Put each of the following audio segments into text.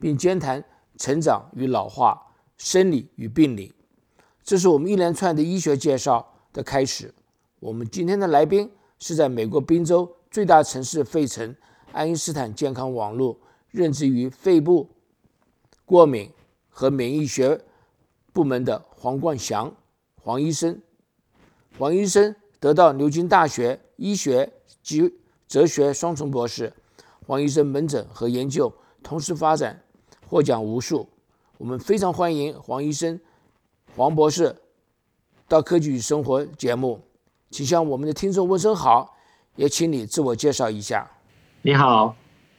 并兼谈成长与老化、生理与病理，这是我们一连串的医学介绍的开始。我们今天的来宾是在美国宾州最大城市费城爱因斯坦健康网络任职于肺部过敏和免疫学部门的黄冠祥黄医生。黄医生得到牛津大学医学及哲学双重博士。黄医生门诊和研究同时发展。获奖无数，我们非常欢迎黄医生、黄博士到《科技与生活》节目，请向我们的听众问声好，也请你自我介绍一下。你好，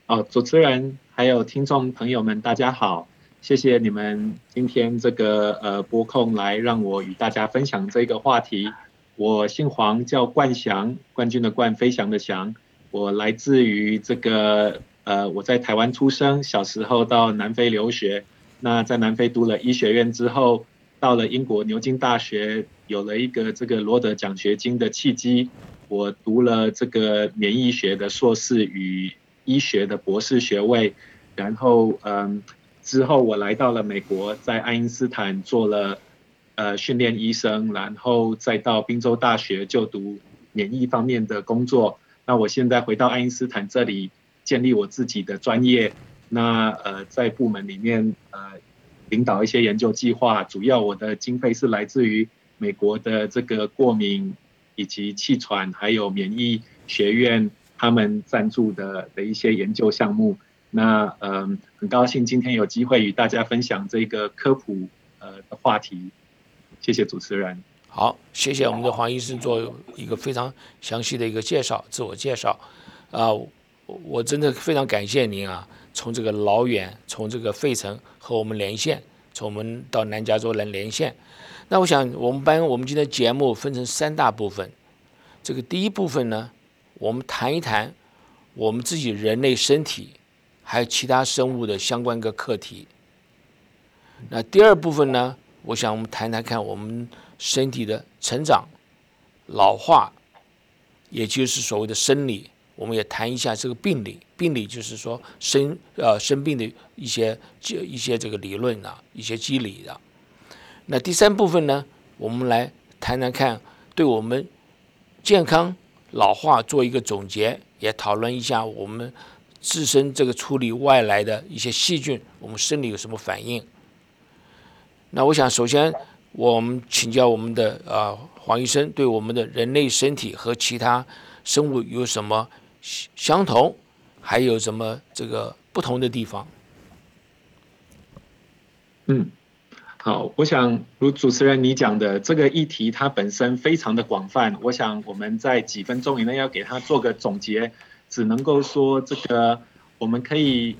哦，主持人还有听众朋友们，大家好，谢谢你们今天这个呃播控来让我与大家分享这个话题。我姓黄，叫冠祥，冠军的冠，飞翔的翔，我来自于这个。呃，我在台湾出生，小时候到南非留学。那在南非读了医学院之后，到了英国牛津大学，有了一个这个罗德奖学金的契机。我读了这个免疫学的硕士与医学的博士学位。然后，嗯，之后我来到了美国，在爱因斯坦做了呃训练医生，然后再到宾州大学就读免疫方面的工作。那我现在回到爱因斯坦这里。建立我自己的专业，那呃在部门里面呃领导一些研究计划，主要我的经费是来自于美国的这个过敏以及气喘还有免疫学院他们赞助的的一些研究项目。那嗯很高兴今天有机会与大家分享这个科普呃的话题，谢谢主持人。好，谢谢我们的黄医生做一个非常详细的一个介绍，自我介绍啊。我真的非常感谢您啊！从这个老远，从这个费城和我们连线，从我们到南加州来连线。那我想，我们班我们今天节目分成三大部分。这个第一部分呢，我们谈一谈我们自己人类身体还有其他生物的相关个课题。那第二部分呢，我想我们谈谈看我们身体的成长、老化，也就是所谓的生理。我们也谈一下这个病理，病理就是说生呃生病的一些一些这个理论啊，一些机理的。那第三部分呢，我们来谈谈看，对我们健康老化做一个总结，也讨论一下我们自身这个处理外来的一些细菌，我们生理有什么反应。那我想首先我们请教我们的呃黄医生，对我们的人类身体和其他生物有什么？相同，还有什么这个不同的地方？嗯，好，我想如主持人你讲的这个议题，它本身非常的广泛。我想我们在几分钟以内要给它做个总结，只能够说这个我们可以。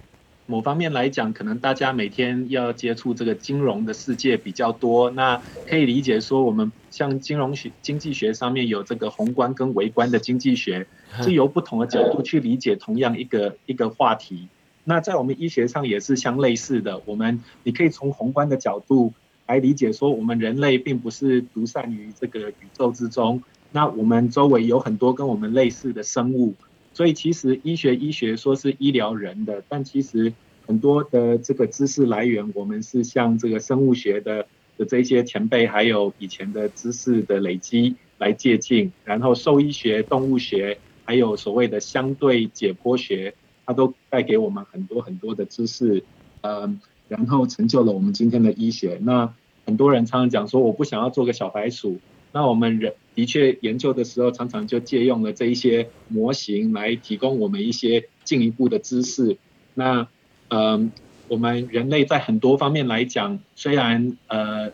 某方面来讲，可能大家每天要接触这个金融的世界比较多，那可以理解说，我们像金融学、经济学上面有这个宏观跟微观的经济学，是由不同的角度去理解同样一个一个话题。那在我们医学上也是相类似的，我们你可以从宏观的角度来理解说，我们人类并不是独善于这个宇宙之中，那我们周围有很多跟我们类似的生物。所以其实医学医学说是医疗人的，但其实很多的这个知识来源，我们是像这个生物学的的这些前辈，还有以前的知识的累积来借鉴。然后兽医学、动物学，还有所谓的相对解剖学，它都带给我们很多很多的知识，嗯，然后成就了我们今天的医学。那很多人常常讲说，我不想要做个小白鼠。那我们人的确研究的时候，常常就借用了这一些模型来提供我们一些进一步的知识。那呃，我们人类在很多方面来讲，虽然呃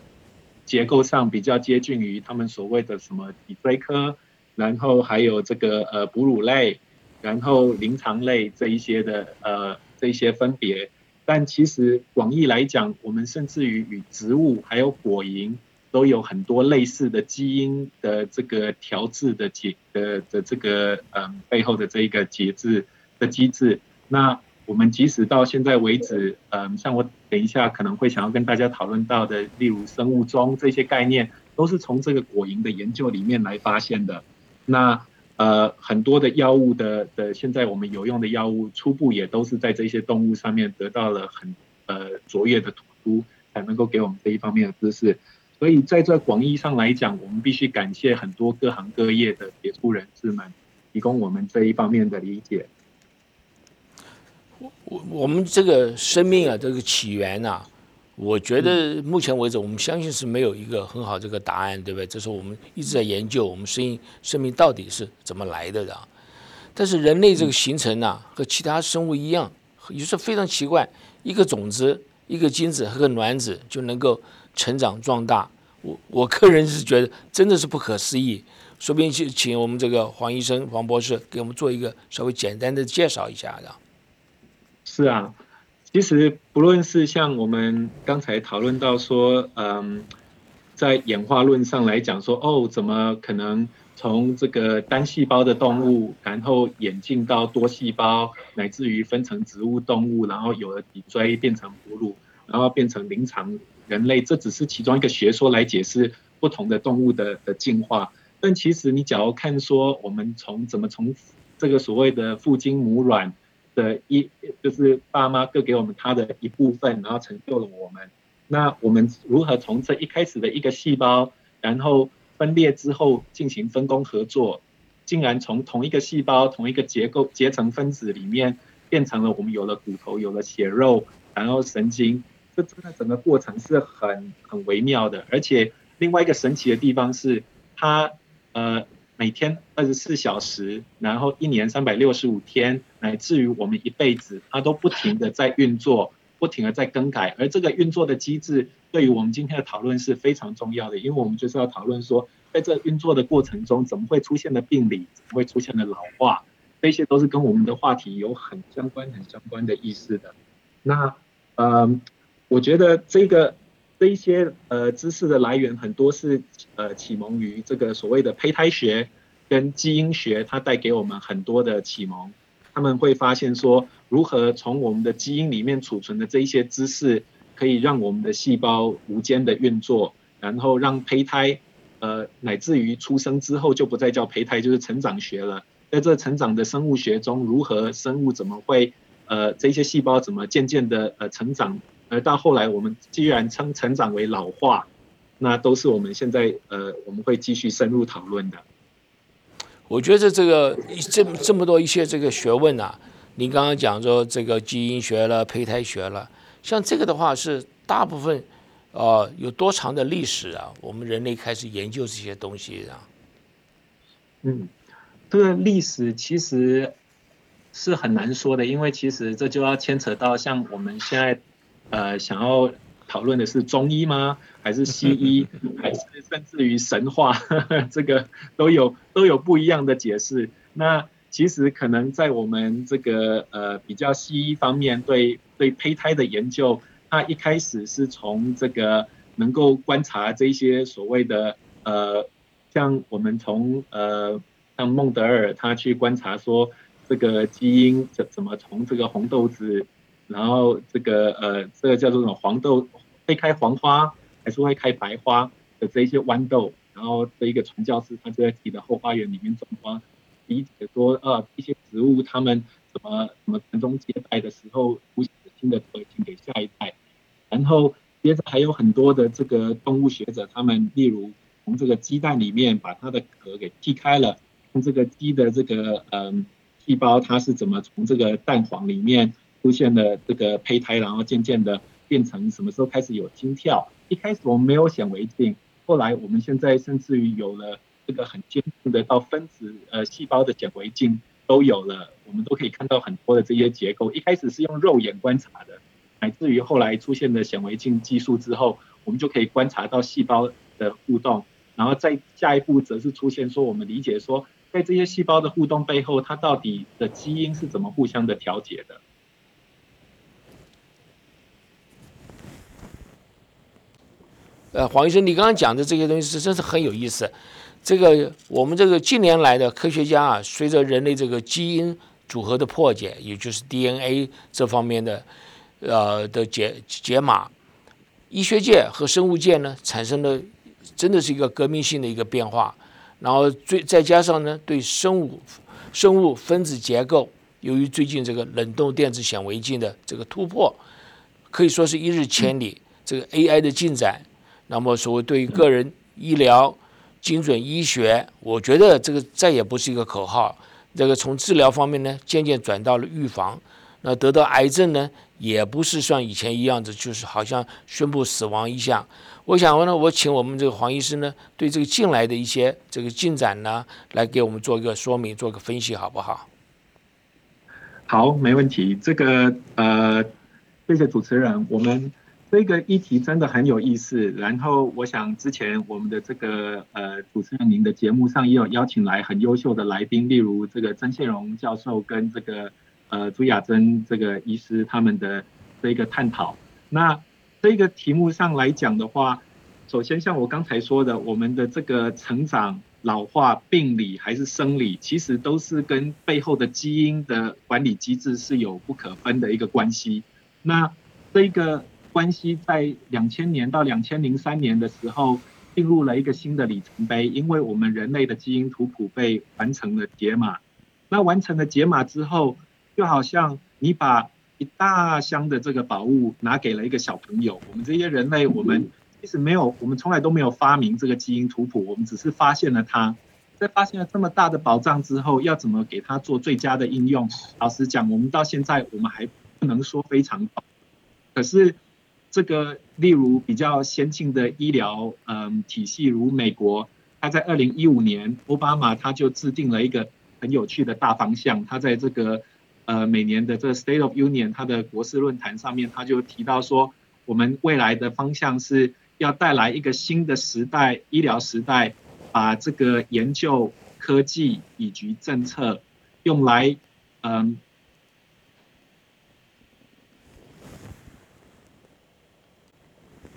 结构上比较接近于他们所谓的什么脊椎科，然后还有这个呃哺乳类，然后灵长类这一些的呃这一些分别，但其实广义来讲，我们甚至于与植物还有果蝇都有很多类似的基因的这个调制的节的的这个嗯背后的这一个节制的机制。那我们即使到现在为止，嗯，像我等一下可能会想要跟大家讨论到的，例如生物钟这些概念，都是从这个果蝇的研究里面来发现的。那呃，很多的药物的的，现在我们有用的药物，初步也都是在这些动物上面得到了很呃卓越的突出，才能够给我们这一方面的知识。所以在这广义上来讲，我们必须感谢很多各行各业的杰出人士们，提供我们这一方面的理解。我我我们这个生命啊，这个起源呐。我觉得目前为止，我们相信是没有一个很好这个答案，对不对？这是我们一直在研究我们生命生命到底是怎么来的的。但是人类这个形成呢，和其他生物一样，也是非常奇怪，一个种子、一个精子和个卵子就能够成长壮大。我我个人是觉得真的是不可思议。说不定就请我们这个黄医生、黄博士给我们做一个稍微简单的介绍一下的。是啊。其实不论是像我们刚才讨论到说，嗯，在演化论上来讲说，哦，怎么可能从这个单细胞的动物，然后演进到多细胞，乃至于分成植物动物，然后有了脊椎变成哺乳，然后变成灵长人类，这只是其中一个学说来解释不同的动物的的进化。但其实你假如看说，我们从怎么从这个所谓的父精母卵。的一就是爸妈各给我们他的一部分，然后成就了我们。那我们如何从这一开始的一个细胞，然后分裂之后进行分工合作，竟然从同一个细胞、同一个结构结成分子里面，变成了我们有了骨头、有了血肉，然后神经。真的整个过程是很很微妙的。而且另外一个神奇的地方是，它呃。每天二十四小时，然后一年三百六十五天，乃至于我们一辈子，它都不停的在运作，不停的在更改。而这个运作的机制，对于我们今天的讨论是非常重要的，因为我们就是要讨论说，在这运作的过程中，怎么会出现的病理，怎么会出现的老化，这些都是跟我们的话题有很相关、很相关的意思的。那，呃，我觉得这个。这一些呃知识的来源很多是呃启蒙于这个所谓的胚胎学跟基因学，它带给我们很多的启蒙。他们会发现说，如何从我们的基因里面储存的这一些知识，可以让我们的细胞无间的运作，然后让胚胎呃乃至于出生之后就不再叫胚胎，就是成长学了。在这成长的生物学中，如何生物怎么会呃这些细胞怎么渐渐的呃成长？而到后来，我们既然称成长为老化，那都是我们现在呃我们会继续深入讨论的。我觉得这个这这么多一些这个学问啊，您刚刚讲说这个基因学了、胚胎学了，像这个的话是大部分呃有多长的历史啊？我们人类开始研究这些东西啊？嗯，这个历史其实是很难说的，因为其实这就要牵扯到像我们现在。呃，想要讨论的是中医吗？还是西医？还是甚至于神话？这个都有都有不一样的解释。那其实可能在我们这个呃比较西医方面，对对胚胎的研究，它一开始是从这个能够观察这些所谓的呃，像我们从呃像孟德尔他去观察说这个基因怎怎么从这个红豆子。然后这个呃，这个叫做什么黄豆会开黄花还是会开白花的这一些豌豆，然后这一个传教士他就在自己的后花园里面种花，理解说呃一些植物它们怎么怎么传宗接代的时候，出现新的特性给下一代，然后接着还有很多的这个动物学者，他们例如从这个鸡蛋里面把它的壳给剔开了，从这个鸡的这个嗯细胞它是怎么从这个蛋黄里面。出现了这个胚胎，然后渐渐的变成什么时候开始有心跳？一开始我们没有显微镜，后来我们现在甚至于有了这个很坚固的到分子呃细胞的显微镜都有了，我们都可以看到很多的这些结构。一开始是用肉眼观察的，乃至于后来出现的显微镜技术之后，我们就可以观察到细胞的互动，然后再下一步则是出现说我们理解说，在这些细胞的互动背后，它到底的基因是怎么互相的调节的？呃，黄医生，你刚刚讲的这些东西是真是很有意思。这个我们这个近年来的科学家啊，随着人类这个基因组合的破解，也就是 DNA 这方面的呃的解解码，医学界和生物界呢产生了真的是一个革命性的一个变化。然后最再加上呢，对生物生物分子结构，由于最近这个冷冻电子显微镜的这个突破，可以说是一日千里。这个 AI 的进展，那么所谓对于个人医疗。精准医学，我觉得这个再也不是一个口号。这个从治疗方面呢，渐渐转到了预防。那得到癌症呢，也不是像以前一样子，就是好像宣布死亡一项。我想问呢，我请我们这个黄医师呢，对这个近来的一些这个进展呢，来给我们做一个说明，做个分析，好不好？好，没问题。这个呃，谢谢主持人，我们。这个议题真的很有意思，然后我想之前我们的这个呃主持人您的节目上也有邀请来很优秀的来宾，例如这个曾宪荣教授跟这个呃朱雅珍这个医师他们的这个探讨。那这个题目上来讲的话，首先像我刚才说的，我们的这个成长、老化、病理还是生理，其实都是跟背后的基因的管理机制是有不可分的一个关系。那这个。关系在两千年到两千零三年的时候进入了一个新的里程碑，因为我们人类的基因图谱被完成了解码。那完成了解码之后，就好像你把一大箱的这个宝物拿给了一个小朋友。我们这些人类，我们其实没有，我们从来都没有发明这个基因图谱，我们只是发现了它。在发现了这么大的宝藏之后，要怎么给它做最佳的应用？老实讲，我们到现在我们还不能说非常好，可是。这个例如比较先进的医疗嗯体系，如美国，他在二零一五年，奥巴马他就制定了一个很有趣的大方向。他在这个呃每年的这 State of Union 他的国事论坛上面，他就提到说，我们未来的方向是要带来一个新的时代，医疗时代，把这个研究科技以及政策用来嗯。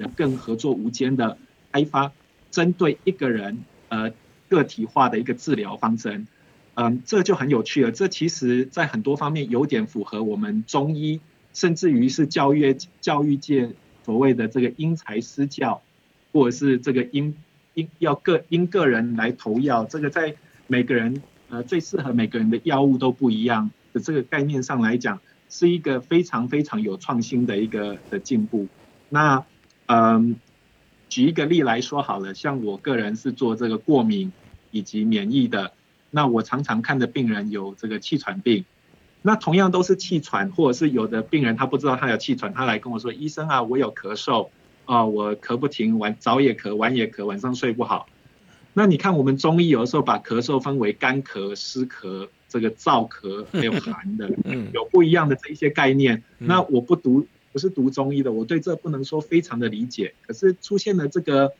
更合作无间的开发，针对一个人呃个体化的一个治疗方针，嗯，这就很有趣了。这其实在很多方面有点符合我们中医，甚至于是教育教育界所谓的这个因材施教，或者是这个因因要个因个人来投药，这个在每个人呃最适合每个人的药物都不一样的这个概念上来讲，是一个非常非常有创新的一个的进步。那嗯，举一个例来说好了，像我个人是做这个过敏以及免疫的，那我常常看的病人有这个气喘病，那同样都是气喘，或者是有的病人他不知道他有气喘，他来跟我说，医生啊，我有咳嗽啊，我咳不停，晚早也咳，晚也咳，晚上睡不好。那你看我们中医有的时候把咳嗽分为干咳、湿咳、这个燥咳还有寒的，有不一样的这一些概念。那我不读。不是读中医的，我对这不能说非常的理解。可是出现了这个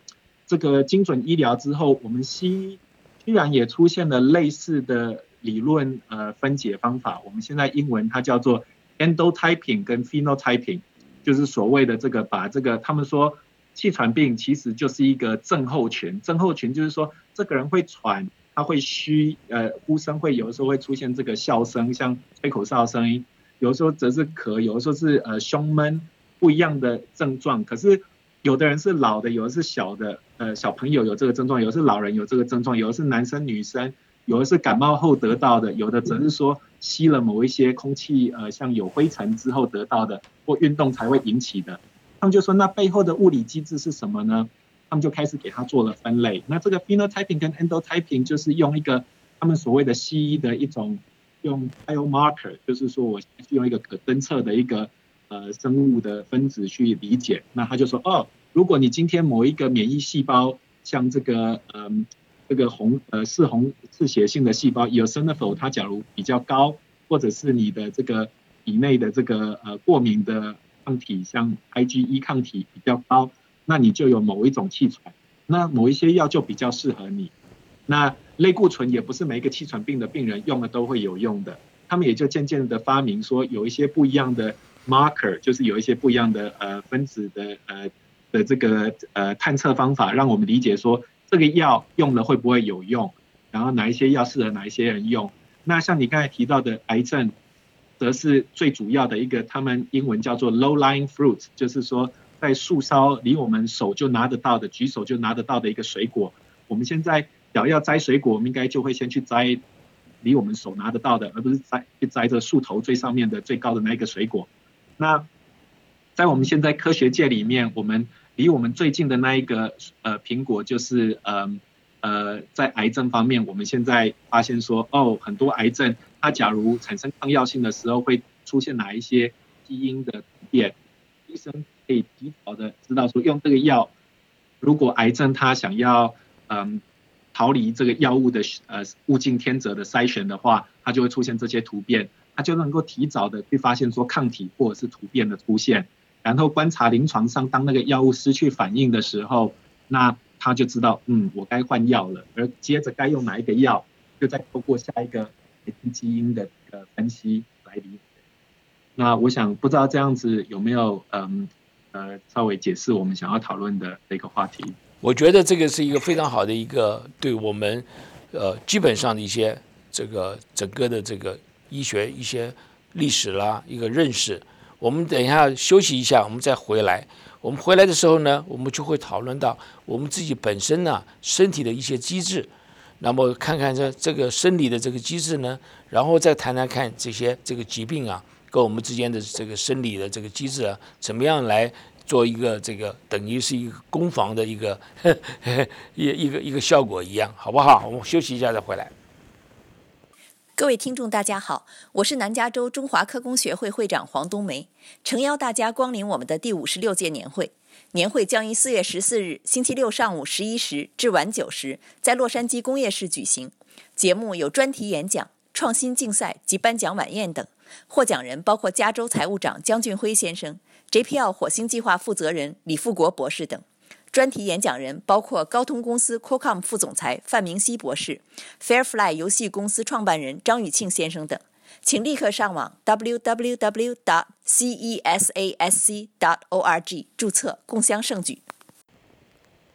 这个精准医疗之后，我们西医居然也出现了类似的理论呃分解方法。我们现在英文它叫做 endotyping 跟 phenotyping，就是所谓的这个把这个他们说气喘病其实就是一个症候群，症候群就是说这个人会喘，他会虚，呃呼声会有的时候会出现这个笑声，像吹口哨声音。有的时候则是咳，有的时候是呃胸闷，不一样的症状。可是有的人是老的，有的是小的，呃小朋友有这个症状，有的是老人有这个症状，有的是男生女生，有的是感冒后得到的，有的则是说吸了某一些空气，呃像有灰尘之后得到的，或运动才会引起的。他们就说那背后的物理机制是什么呢？他们就开始给他做了分类。那这个 phenotyping 跟 endotyping 就是用一个他们所谓的西医的一种。用 biomarker，就是说我用一个可侦测的一个呃生物的分子去理解，那他就说哦，如果你今天某一个免疫细胞，像这个嗯这个红呃嗜红嗜血性的细胞有生的否，它假如比较高，或者是你的这个体内的这个呃过敏的抗体，像 IgE 抗体比较高，那你就有某一种气喘，那某一些药就比较适合你，那。类固醇也不是每一个气喘病的病人用了都会有用的，他们也就渐渐的发明说有一些不一样的 marker，就是有一些不一样的呃分子的呃的这个呃探测方法，让我们理解说这个药用了会不会有用，然后哪一些药适合哪一些人用。那像你刚才提到的癌症，则是最主要的一个，他们英文叫做 low-lying fruit，就是说在树梢离我们手就拿得到的，举手就拿得到的一个水果。我们现在要要摘水果，我们应该就会先去摘离我们手拿得到的，而不是摘去摘这树头最上面的最高的那一个水果。那在我们现在科学界里面，我们离我们最近的那一个呃苹果，就是呃呃在癌症方面，我们现在发现说，哦，很多癌症它假如产生抗药性的时候，会出现哪一些基因的变，医生可以提早的知道说，用这个药，如果癌症它想要嗯逃离这个药物的呃物竞天择的筛选的话，它就会出现这些突变，它就能够提早的去发现说抗体或者是突变的出现。然后观察临床上，当那个药物失去反应的时候，那他就知道，嗯，我该换药了。而接着该用哪一个药，就再透过下一个基因的呃分析来理解。那我想不知道这样子有没有嗯呃稍微解释我们想要讨论的这个话题。我觉得这个是一个非常好的一个对我们呃基本上的一些这个整个的这个医学一些历史啦一个认识。我们等一下休息一下，我们再回来。我们回来的时候呢，我们就会讨论到我们自己本身呢身体的一些机制，那么看看这这个生理的这个机制呢，然后再谈谈看这些这个疾病啊跟我们之间的这个生理的这个机制啊，怎么样来做一个这个等于是一个攻防的一个 一一个一个效果一样，好不好？我们休息一下再回来。各位听众，大家好，我是南加州中华科工学会会长黄冬梅，诚邀大家光临我们的第五十六届年会。年会将于四月十四日星期六上午十一时至晚九时，在洛杉矶工业市举行。节目有专题演讲、创新竞赛及颁奖晚宴等。获奖人包括加州财务长江俊辉先生、JPL 火星计划负责人李富国博士等。专题演讲人包括高通公司 Qualcomm 副总裁范明熙博士、Fairfly 游戏公司创办人张宇庆先生等，请立刻上网 www.cesasc.org 注册，共襄盛举。